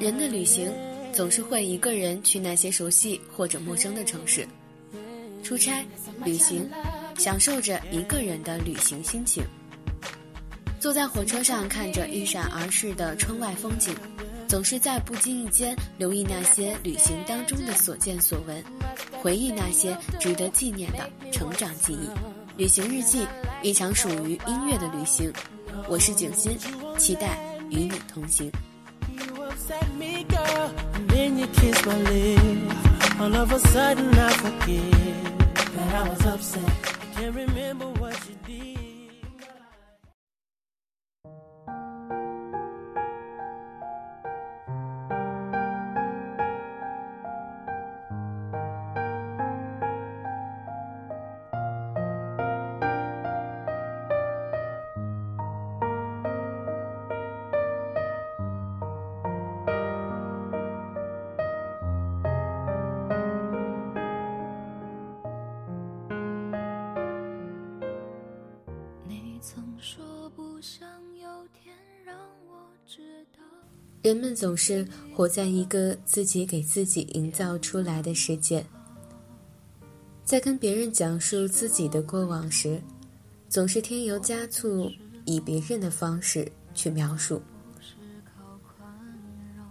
人的旅行总是会一个人去那些熟悉或者陌生的城市，出差、旅行，享受着一个人的旅行心情。坐在火车上，看着一闪而逝的窗外风景，总是在不经意间留意那些旅行当中的所见所闻，回忆那些值得纪念的成长记忆。旅行日记，一场属于音乐的旅行。我是景欣，期待与你同行。Upset me, girl. And then you kiss my lips. All of a sudden, I forget that I was upset. Can't remember what you 人们总是活在一个自己给自己营造出来的世界，在跟别人讲述自己的过往时，总是添油加醋，以别人的方式去描述。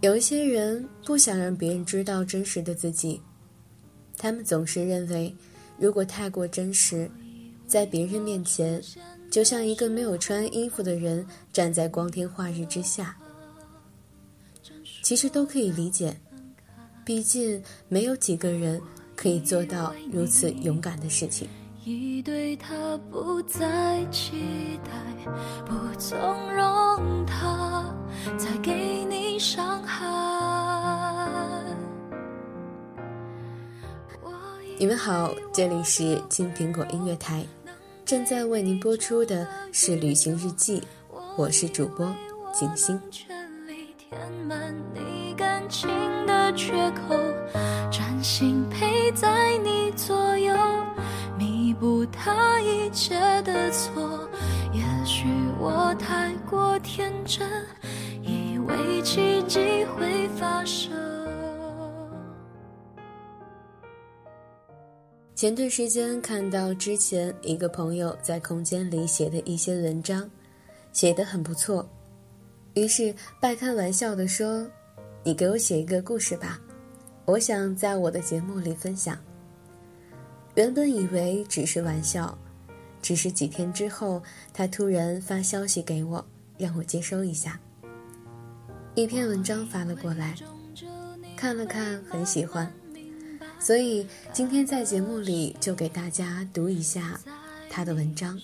有一些人不想让别人知道真实的自己，他们总是认为，如果太过真实，在别人面前，就像一个没有穿衣服的人站在光天化日之下。其实都可以理解，毕竟没有几个人可以做到如此勇敢的事情。已对他不再期待，不纵容他再给你伤害。你们好，这里是青苹果音乐台，正在为您播出的是旅行日记，我是主播景星填满你感。情的缺口，专心陪在你左右，弥补他一切的错。也许我太过天真，以为奇迹会发生。前段时间看到之前一个朋友在空间里写的一些文章，写得很不错，于是半开玩笑的说。你给我写一个故事吧，我想在我的节目里分享。原本以为只是玩笑，只是几天之后，他突然发消息给我，让我接收一下。一篇文章发了过来，看了看，很喜欢，所以今天在节目里就给大家读一下他的文章，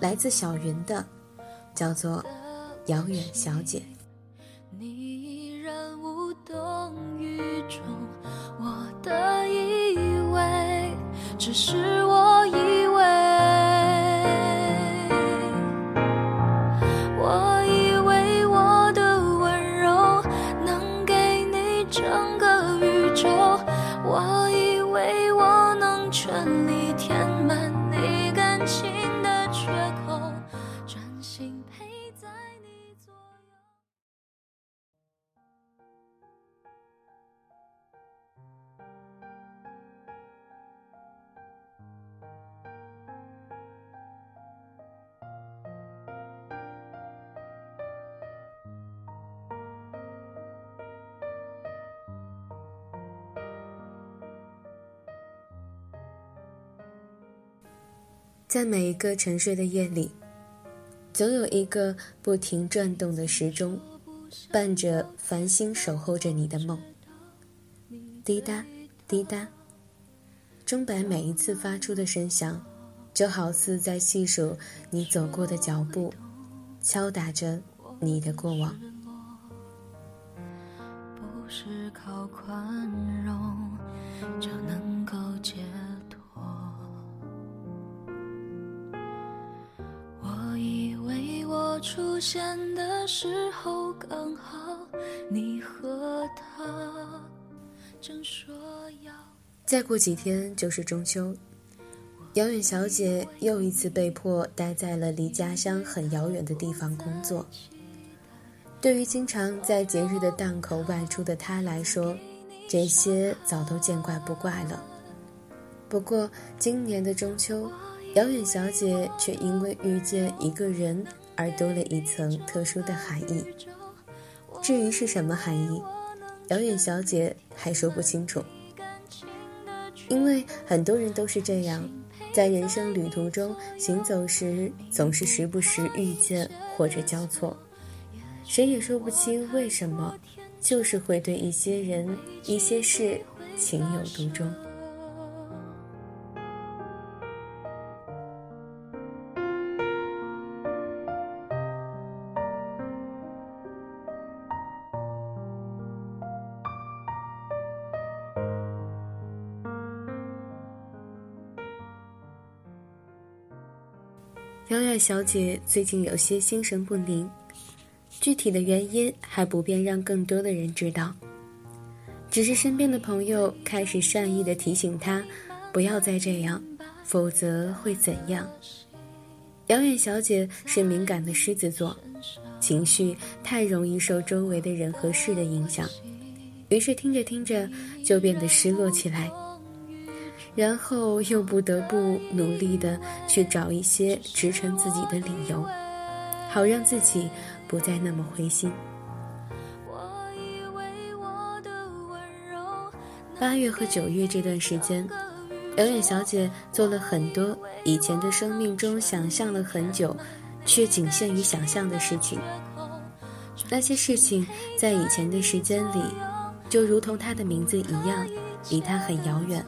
来自小云的，叫做《遥远小姐，你依然无动于衷，我的以为只是我一。在每一个沉睡的夜里，总有一个不停转动的时钟，伴着繁星守候着你的梦。滴答，滴答，钟摆每一次发出的声响，就好似在细数你走过的脚步，敲打着你的过往。不是靠宽容就能出现的时候刚好你和他正说要再过几天就是中秋遥远小姐又一次被迫待在了离家乡很遥远的地方工作对于经常在节日的档口外出的她来说，这些早都见怪不怪了。不过今年的中秋，遥远小姐却因为遇见一个人而多了一层特殊的含义。至于是什么含义，遥远小姐还说不清楚。因为很多人都是这样，在人生旅途中行走时，总是时不时遇见或者交错。谁也说不清为什么，就是会对一些人、一些事情有独钟。小姐最近有些心神不宁。具体的原因还不便让更多的人知道，只是身边的朋友开始善意的提醒她，不要再这样，否则会怎样？遥远小姐是敏感的狮子座，情绪太容易受周围的人和事的影响，于是听着听着就变得失落起来，然后又不得不努力的去找一些支撑自己的理由，好让自己。不再那么灰心。八月和九月这段时间，表演小姐做了很多以前的生命中想象了很久，却仅限于想象的事情。那些事情在以前的时间里，就如同她的名字一样，离她很遥远。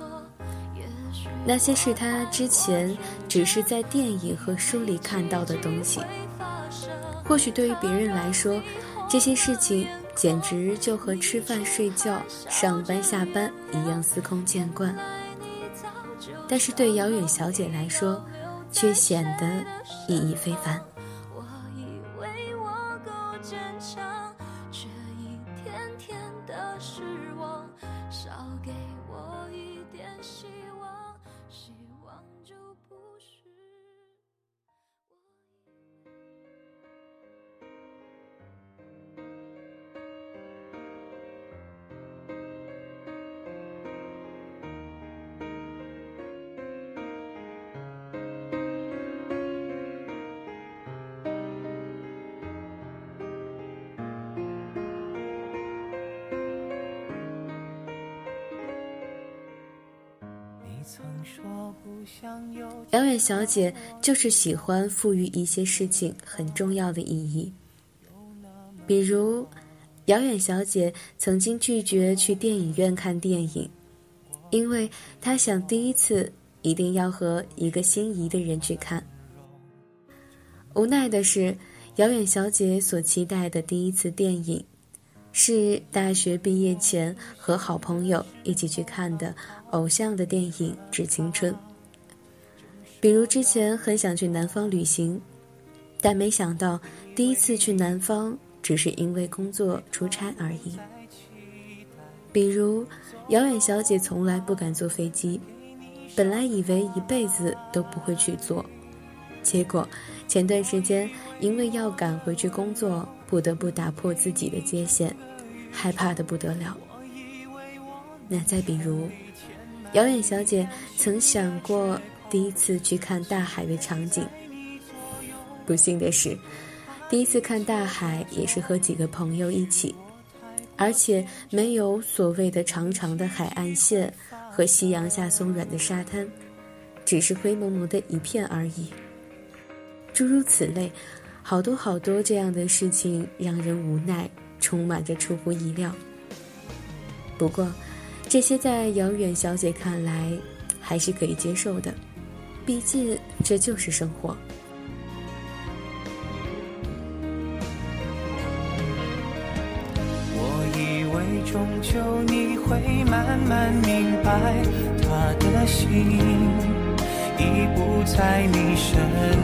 那些是他之前只是在电影和书里看到的东西。或许对于别人来说，这些事情简直就和吃饭、睡觉、上班、下班一样司空见惯。但是对姚远小姐来说，却显得意义非凡。遥远小姐就是喜欢赋予一些事情很重要的意义，比如，遥远小姐曾经拒绝去电影院看电影，因为她想第一次一定要和一个心仪的人去看。无奈的是，遥远小姐所期待的第一次电影。是大学毕业前和好朋友一起去看的偶像的电影《致青春》。比如之前很想去南方旅行，但没想到第一次去南方只是因为工作出差而已。比如遥远小姐从来不敢坐飞机，本来以为一辈子都不会去坐，结果前段时间因为要赶回去工作。不得不打破自己的界限，害怕的不得了。那再比如，遥远小姐曾想过第一次去看大海的场景。不幸的是，第一次看大海也是和几个朋友一起，而且没有所谓的长长的海岸线和夕阳下松软的沙滩，只是灰蒙蒙的一片而已。诸如此类。好多好多这样的事情让人无奈，充满着出乎意料。不过，这些在遥远小姐看来还是可以接受的，毕竟这就是生活。我以为终究你会慢慢明白，他的心已不在你身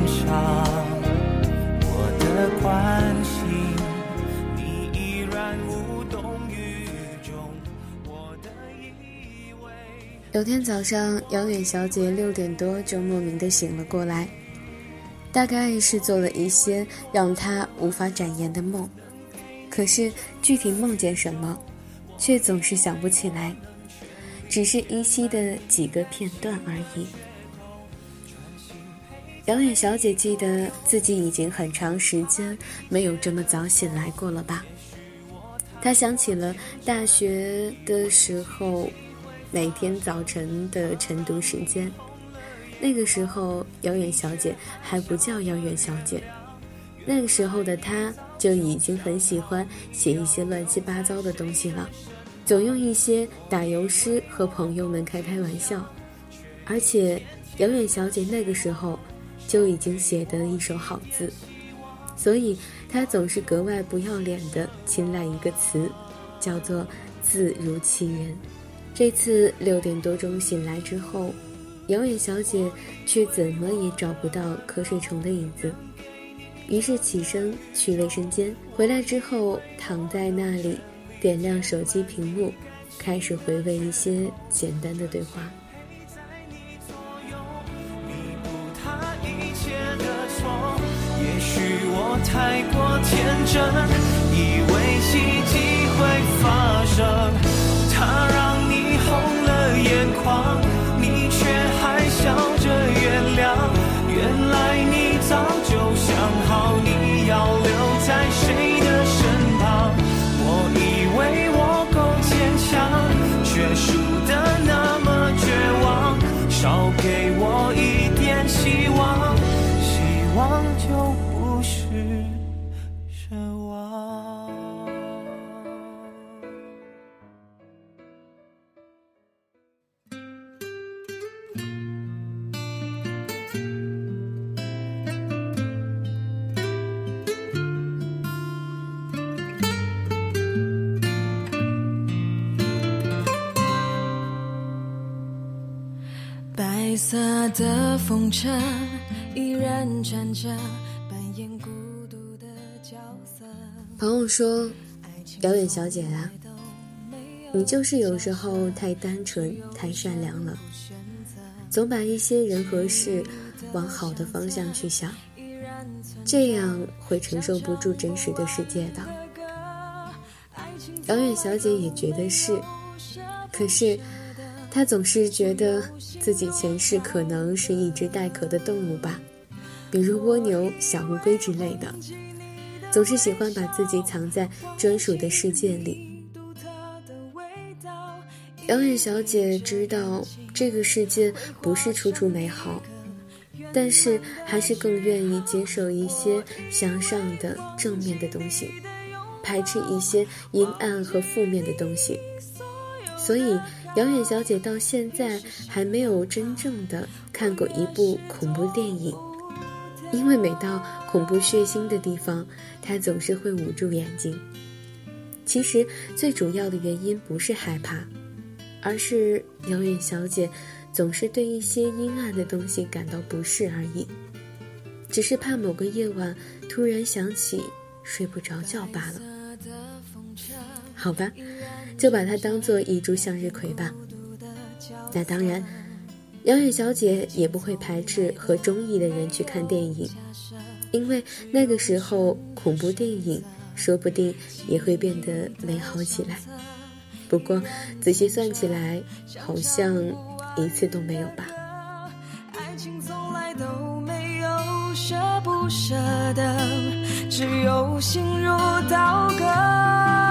上。有天早上，遥远小姐六点多就莫名的醒了过来，大概是做了一些让她无法展颜的梦。可是具体梦见什么，却总是想不起来，只是依稀的几个片段而已。遥远小姐记得自己已经很长时间没有这么早醒来过了吧？她想起了大学的时候，每天早晨的晨读时间。那个时候，遥远小姐还不叫遥远小姐。那个时候的她就已经很喜欢写一些乱七八糟的东西了，总用一些打油诗和朋友们开开玩笑。而且，遥远小姐那个时候就已经写得一手好字，所以他总是格外不要脸地青睐一个词，叫做“字如其人”。这次六点多钟醒来之后。遥远小姐却怎么也找不到瞌睡虫的影子，于是起身去卫生间。回来之后，躺在那里，点亮手机屏幕，开始回味一些简单的对话。太过天真，以为奇迹会发生，风车依然转着，扮演孤独的角色。朋友说：“遥远小姐啊，你就是有时候太单纯、太善良了，总把一些人和事往好的方向去想，这样会承受不住真实的世界的。”遥远小姐也觉得是，可是。他总是觉得自己前世可能是一只带壳的动物吧，比如蜗牛、小乌龟之类的，总是喜欢把自己藏在专属的世界里。遥远小姐知道这个世界不是处处美好，但是还是更愿意接受一些向上的正面的东西，排斥一些阴暗和负面的东西，所以。遥远小姐到现在还没有真正的看过一部恐怖电影，因为每到恐怖血腥的地方，她总是会捂住眼睛。其实最主要的原因不是害怕，而是遥远小姐总是对一些阴暗的东西感到不适而已，只是怕某个夜晚突然想起睡不着觉罢了。好吧。就把它当做一株向日葵吧。那当然，杨远小姐也不会排斥和中意的人去看电影，因为那个时候恐怖电影说不定也会变得美好起来。不过仔细算起来，好像一次都没有吧。爱情从来都没有舍不舍得，只有心如刀割。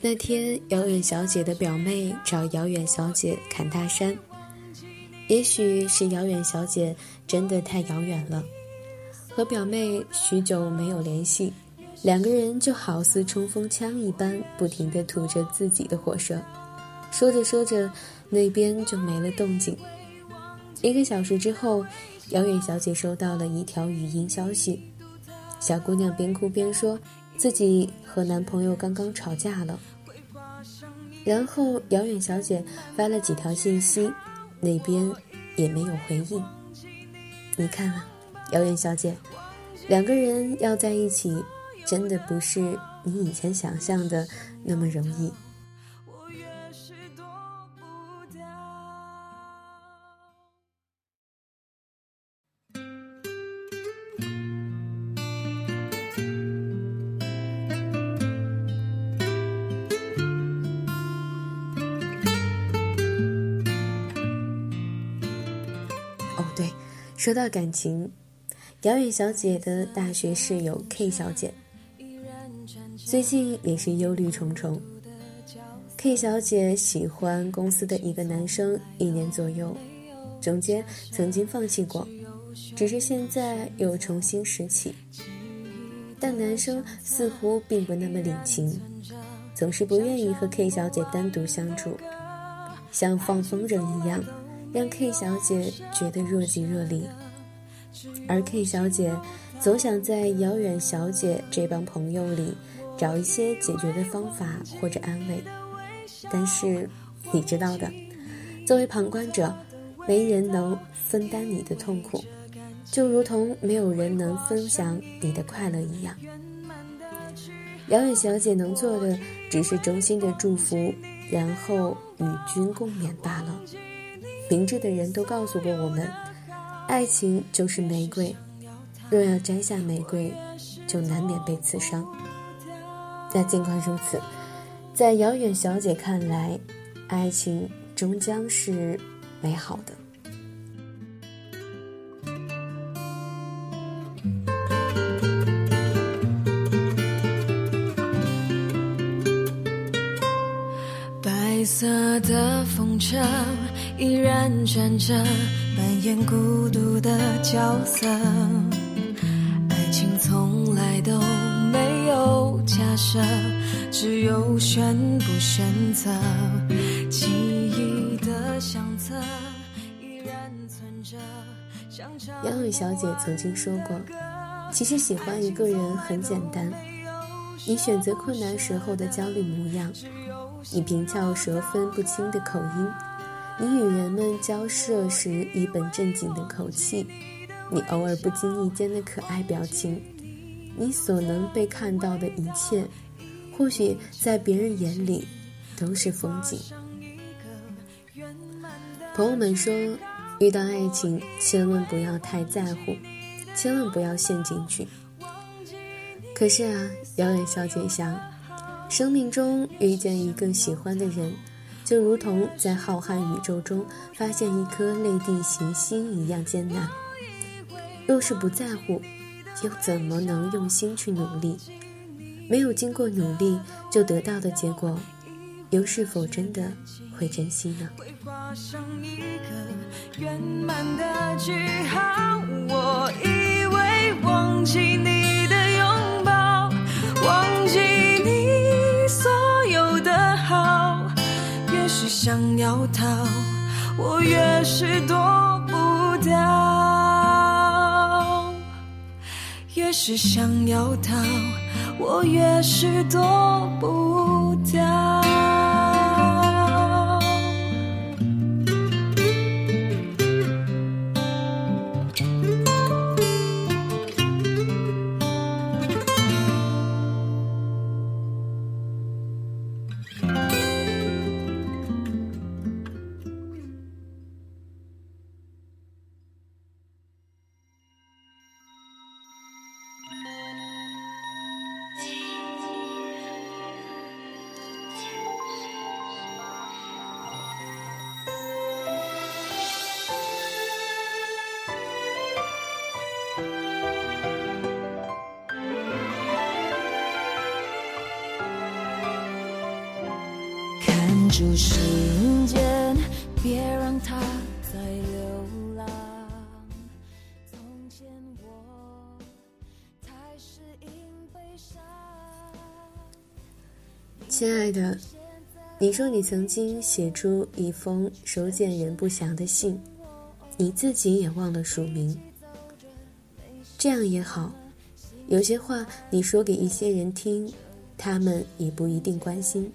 那天，遥远小姐的表妹找遥远小姐侃大山。也许是遥远小姐真的太遥远了，和表妹许久没有联系，两个人就好似冲锋枪一般，不停地吐着自己的火舌。说着说着，那边就没了动静。一个小时之后，遥远小姐收到了一条语音消息，小姑娘边哭边说。自己和男朋友刚刚吵架了，然后遥远小姐发了几条信息，那边也没有回应。你看啊，遥远小姐，两个人要在一起，真的不是你以前想象的那么容易。说到感情，遥远小姐的大学室友 K 小姐，最近也是忧虑重重。K 小姐喜欢公司的一个男生一年左右，中间曾经放弃过，只是现在又重新拾起。但男生似乎并不那么领情，总是不愿意和 K 小姐单独相处，像放风筝一样。让 K 小姐觉得若即若离，而 K 小姐总想在遥远小姐这帮朋友里找一些解决的方法或者安慰，但是你知道的，作为旁观者，没人能分担你的痛苦，就如同没有人能分享你的快乐一样。遥远小姐能做的只是衷心的祝福，然后与君共勉罢了。明智的人都告诉过我们，爱情就是玫瑰，若要摘下玫瑰，就难免被刺伤。但尽管如此，在遥远小姐看来，爱情终将是美好的。白色的风车。依然站着，扮演孤独的角色。爱情从来都没有假设，只有选不选择。记忆的相册依然存着。杨伟小姐曾经说过：“其实喜欢一个人很简单，你选择困难时候的焦虑模样，你平翘舌分不清的口音。”你与人们交涉时一本正经的口气，你偶尔不经意间的可爱表情，你所能被看到的一切，或许在别人眼里都是风景。朋友们说，遇到爱情千万不要太在乎，千万不要陷进去。可是啊，遥远小姐想，生命中遇见一个喜欢的人。就如同在浩瀚宇宙中发现一颗类地行星一样艰难。若是不在乎，又怎么能用心去努力？没有经过努力就得到的结果，又是否真的会珍惜呢？圆满的句号我以为忘记你的拥抱，忘是想要逃，我越是躲不掉；越是想要逃，我越是躲不掉。住时间，别让它再流浪。从前我太适应悲伤。亲爱的，你说你曾经写出一封收件人不详的信，你自己也忘了署名。这样也好，有些话你说给一些人听，他们也不一定关心。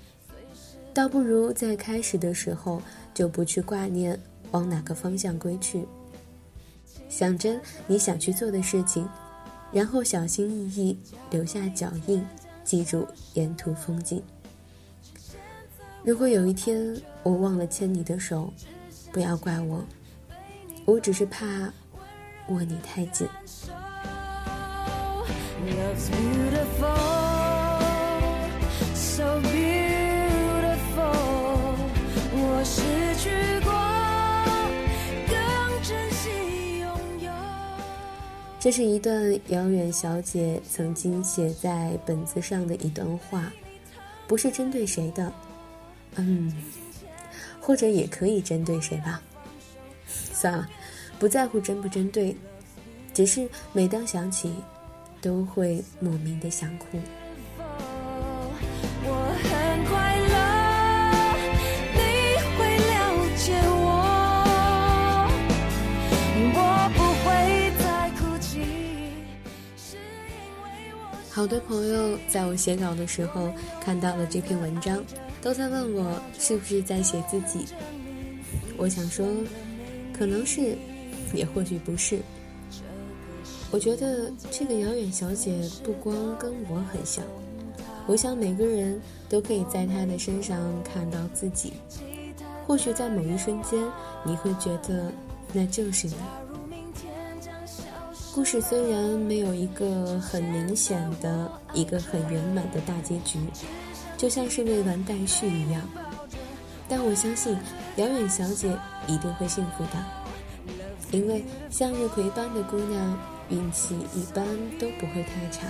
倒不如在开始的时候就不去挂念往哪个方向归去，想着你想去做的事情，然后小心翼翼留下脚印，记住沿途风景。如果有一天我忘了牵你的手，不要怪我，我只是怕握你太紧。这是一段遥远小姐曾经写在本子上的一段话，不是针对谁的，嗯，或者也可以针对谁吧。算了，不在乎针不针对，只是每当想起。都会莫名的想哭。好多朋友在我写稿的时候看到了这篇文章，都在问我是不是在写自己。我想说，可能是，也或许不是。我觉得这个遥远小姐不光跟我很像，我想每个人都可以在她的身上看到自己。或许在某一瞬间，你会觉得那就是你。故事虽然没有一个很明显的一个很圆满的大结局，就像是未完待续一样，但我相信遥远小姐一定会幸福的，因为向日葵般的姑娘。运气一般都不会太差，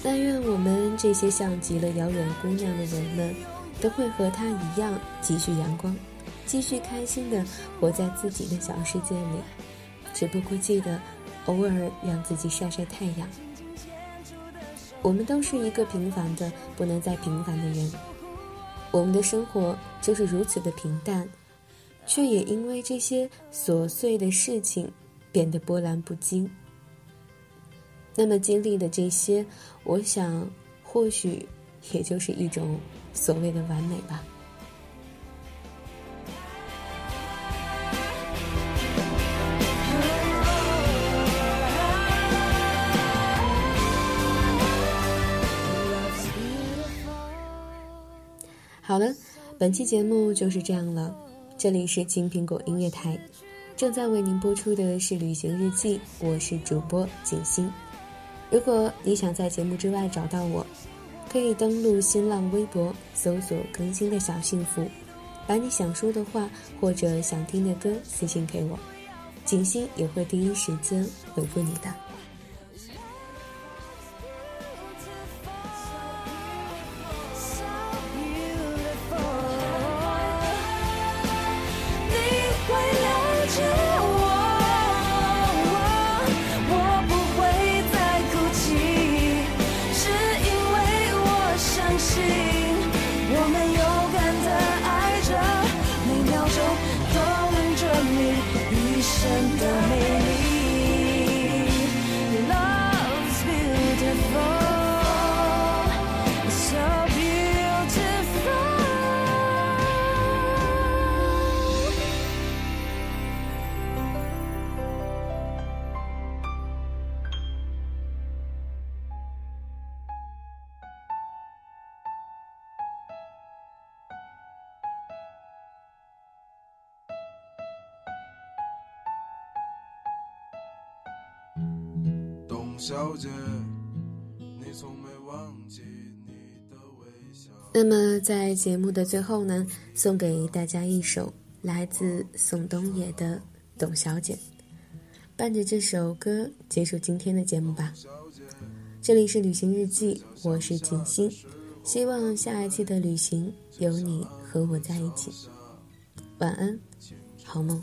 但愿我们这些像极了遥远姑娘的人们，都会和她一样继续阳光，继续开心的活在自己的小世界里。只不过记得，偶尔让自己晒晒太阳。我们都是一个平凡的不能再平凡的人，我们的生活就是如此的平淡，却也因为这些琐碎的事情。变得波澜不惊。那么经历的这些，我想，或许也就是一种所谓的完美吧。好了，本期节目就是这样了。这里是青苹果音乐台。正在为您播出的是《旅行日记》，我是主播景欣。如果你想在节目之外找到我，可以登录新浪微博搜索“更新的小幸福”，把你想说的话或者想听的歌私信给我，景欣也会第一时间回复你的。小姐，你从没忘记你的微笑。那么，在节目的最后呢，送给大家一首来自宋冬野的《董小姐》，伴着这首歌结束今天的节目吧。这里是旅行日记，我是锦心，希望下一期的旅行有你和我在一起。晚安，好梦。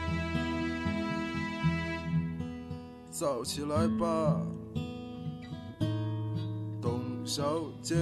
早起来吧，董小姐。